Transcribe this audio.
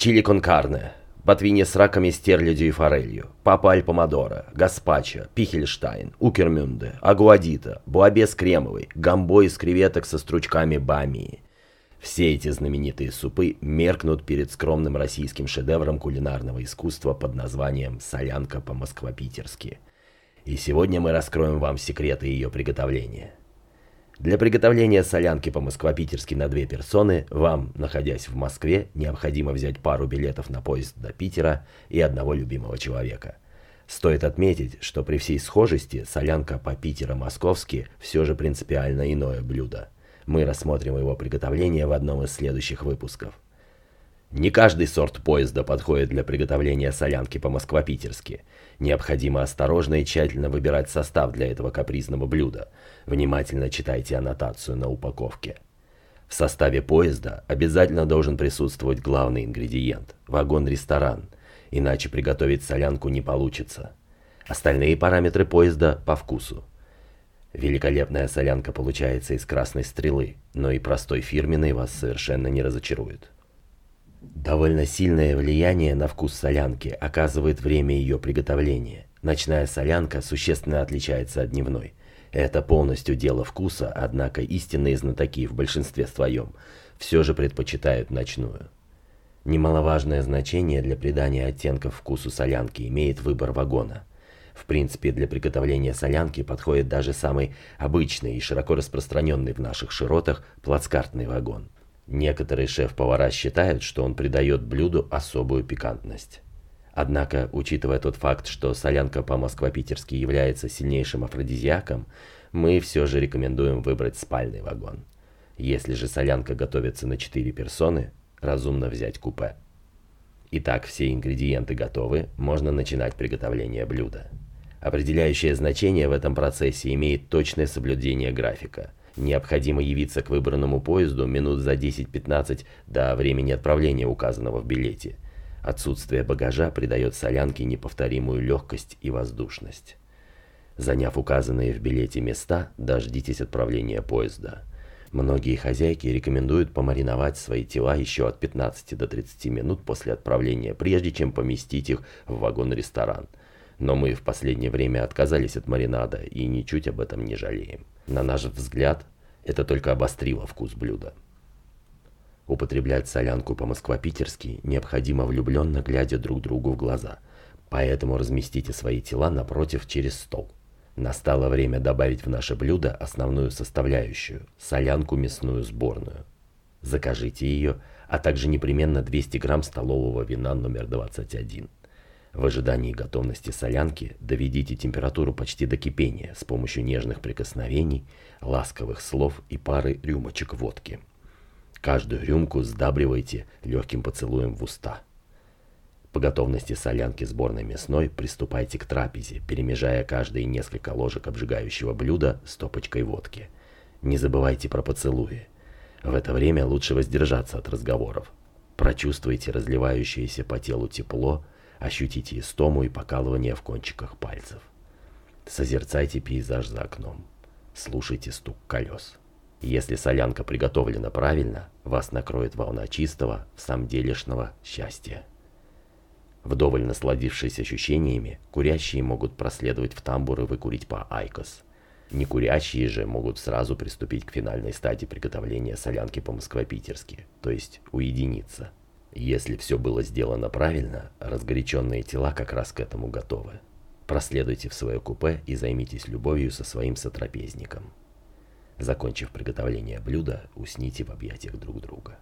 чили кон карне, ботвине с раками, стерлядью и форелью, папа аль помодоро, гаспачо, пихельштайн, укермюнде, агуадита, буабес кремовый, гамбо из креветок со стручками бамии. Все эти знаменитые супы меркнут перед скромным российским шедевром кулинарного искусства под названием «Солянка по-москвопитерски». И сегодня мы раскроем вам секреты ее приготовления. Для приготовления солянки по-москвопитерски на две персоны вам, находясь в Москве, необходимо взять пару билетов на поезд до Питера и одного любимого человека. Стоит отметить, что при всей схожести солянка по Питера-Московски все же принципиально иное блюдо. Мы рассмотрим его приготовление в одном из следующих выпусков. Не каждый сорт поезда подходит для приготовления солянки по-москвопитерски. Необходимо осторожно и тщательно выбирать состав для этого капризного блюда. Внимательно читайте аннотацию на упаковке. В составе поезда обязательно должен присутствовать главный ингредиент – вагон-ресторан, иначе приготовить солянку не получится. Остальные параметры поезда по вкусу. Великолепная солянка получается из красной стрелы, но и простой фирменной вас совершенно не разочарует. Довольно сильное влияние на вкус солянки оказывает время ее приготовления. Ночная солянка существенно отличается от дневной. Это полностью дело вкуса, однако истинные знатоки в большинстве своем все же предпочитают ночную. Немаловажное значение для придания оттенков вкусу солянки имеет выбор вагона. В принципе, для приготовления солянки подходит даже самый обычный и широко распространенный в наших широтах плацкартный вагон – Некоторые шеф-повара считают, что он придает блюду особую пикантность. Однако, учитывая тот факт, что солянка по-москвопитерски является сильнейшим афродизиаком, мы все же рекомендуем выбрать спальный вагон. Если же солянка готовится на 4 персоны, разумно взять купе. Итак, все ингредиенты готовы, можно начинать приготовление блюда. Определяющее значение в этом процессе имеет точное соблюдение графика – Необходимо явиться к выбранному поезду минут за 10-15 до времени отправления указанного в билете. Отсутствие багажа придает солянке неповторимую легкость и воздушность. Заняв указанные в билете места, дождитесь отправления поезда. Многие хозяйки рекомендуют помариновать свои тела еще от 15 до 30 минут после отправления, прежде чем поместить их в вагон-ресторан. Но мы в последнее время отказались от маринада и ничуть об этом не жалеем. На наш взгляд, это только обострило вкус блюда. Употреблять солянку по-москвопитерски необходимо влюбленно глядя друг другу в глаза, поэтому разместите свои тела напротив через стол. Настало время добавить в наше блюдо основную составляющую – солянку мясную сборную. Закажите ее, а также непременно 200 грамм столового вина номер 21. В ожидании готовности солянки доведите температуру почти до кипения с помощью нежных прикосновений, ласковых слов и пары рюмочек водки. Каждую рюмку сдабривайте легким поцелуем в уста. По готовности солянки сборной мясной приступайте к трапезе, перемежая каждые несколько ложек обжигающего блюда стопочкой водки. Не забывайте про поцелуи. В это время лучше воздержаться от разговоров. Прочувствуйте разливающееся по телу тепло, Ощутите истому и покалывание в кончиках пальцев. Созерцайте пейзаж за окном. Слушайте стук колес. Если солянка приготовлена правильно, вас накроет волна чистого, самделишного счастья. Вдоволь насладившись ощущениями, курящие могут проследовать в тамбур и выкурить по айкос. Некурящие же могут сразу приступить к финальной стадии приготовления солянки по-москвопитерски, то есть уединиться – если все было сделано правильно, разгоряченные тела как раз к этому готовы. Проследуйте в свое купе и займитесь любовью со своим сотрапезником. Закончив приготовление блюда, усните в объятиях друг друга.